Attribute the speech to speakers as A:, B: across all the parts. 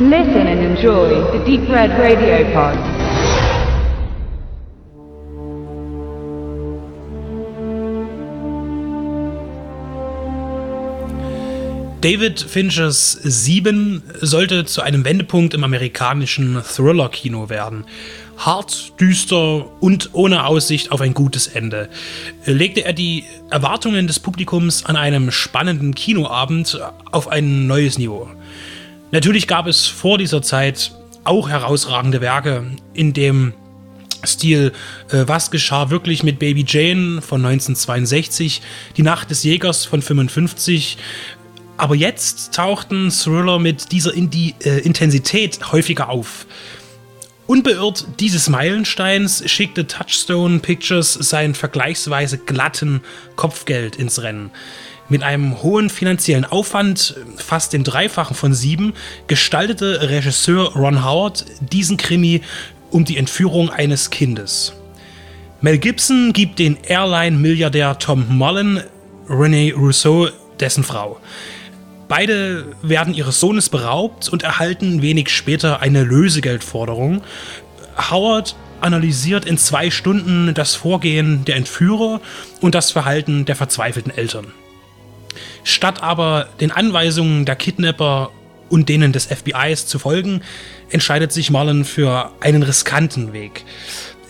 A: Listen and enjoy the Deep Red Radio Pod.
B: David Finchers Sieben sollte zu einem Wendepunkt im amerikanischen Thriller-Kino werden. Hart, düster und ohne Aussicht auf ein gutes Ende. Legte er die Erwartungen des Publikums an einem spannenden Kinoabend auf ein neues Niveau. Natürlich gab es vor dieser Zeit auch herausragende Werke, in dem Stil äh, Was geschah wirklich mit Baby Jane von 1962, Die Nacht des Jägers von 55, aber jetzt tauchten Thriller mit dieser Indi äh, Intensität häufiger auf. Unbeirrt dieses Meilensteins schickte Touchstone Pictures seinen vergleichsweise glatten Kopfgeld ins Rennen. Mit einem hohen finanziellen Aufwand, fast den Dreifachen von sieben, gestaltete Regisseur Ron Howard diesen Krimi um die Entführung eines Kindes. Mel Gibson gibt den Airline-Milliardär Tom Mullen René Rousseau dessen Frau. Beide werden ihres Sohnes beraubt und erhalten wenig später eine Lösegeldforderung. Howard analysiert in zwei Stunden das Vorgehen der Entführer und das Verhalten der verzweifelten Eltern. Statt aber den Anweisungen der Kidnapper und denen des FBIs zu folgen, entscheidet sich Marlon für einen riskanten Weg,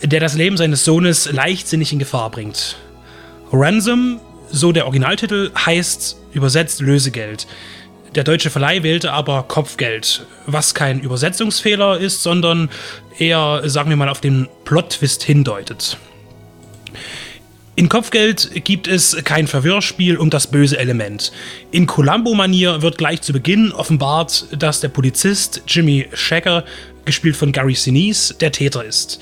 B: der das Leben seines Sohnes leichtsinnig in Gefahr bringt. Ransom so der Originaltitel heißt übersetzt Lösegeld. Der deutsche Verleih wählte aber Kopfgeld, was kein Übersetzungsfehler ist, sondern eher, sagen wir mal, auf den Plot-Twist hindeutet. In Kopfgeld gibt es kein Verwirrspiel um das böse Element. In Columbo-Manier wird gleich zu Beginn offenbart, dass der Polizist Jimmy Shacker, gespielt von Gary Sinise, der Täter ist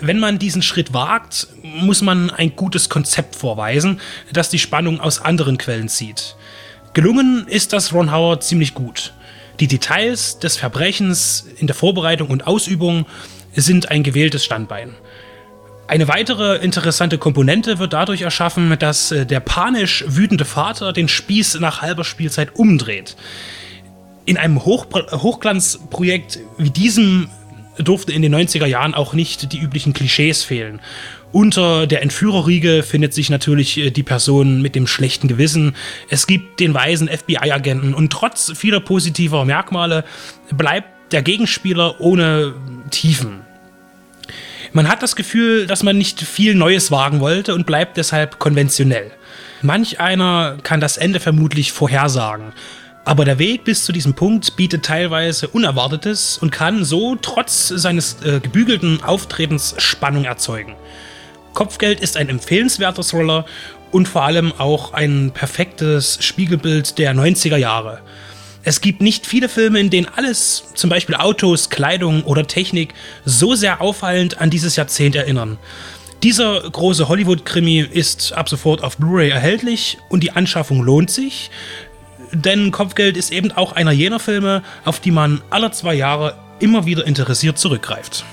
B: wenn man diesen Schritt wagt, muss man ein gutes Konzept vorweisen, das die Spannung aus anderen Quellen zieht. Gelungen ist das Ron Howard ziemlich gut. Die Details des Verbrechens in der Vorbereitung und Ausübung sind ein gewähltes Standbein. Eine weitere interessante Komponente wird dadurch erschaffen, dass äh, der panisch wütende Vater den Spieß nach halber Spielzeit umdreht. In einem Hoch Hochglanzprojekt wie diesem durften in den 90er Jahren auch nicht die üblichen Klischees fehlen. Unter der Entführerriege findet sich natürlich äh, die Person mit dem schlechten Gewissen. Es gibt den weisen FBI-Agenten und trotz vieler positiver Merkmale bleibt der Gegenspieler ohne Tiefen. Man hat das Gefühl, dass man nicht viel Neues wagen wollte und bleibt deshalb konventionell. Manch einer kann das Ende vermutlich vorhersagen. Aber der Weg bis zu diesem Punkt bietet teilweise Unerwartetes und kann so trotz seines äh, gebügelten Auftretens Spannung erzeugen. Kopfgeld ist ein empfehlenswerter Thriller und vor allem auch ein perfektes Spiegelbild der 90er Jahre. Es gibt nicht viele Filme, in denen alles, zum Beispiel Autos, Kleidung oder Technik, so sehr auffallend an dieses Jahrzehnt erinnern. Dieser große Hollywood-Krimi ist ab sofort auf Blu-ray erhältlich und die Anschaffung lohnt sich denn Kopfgeld ist eben auch einer jener Filme, auf die man alle zwei Jahre immer wieder interessiert zurückgreift.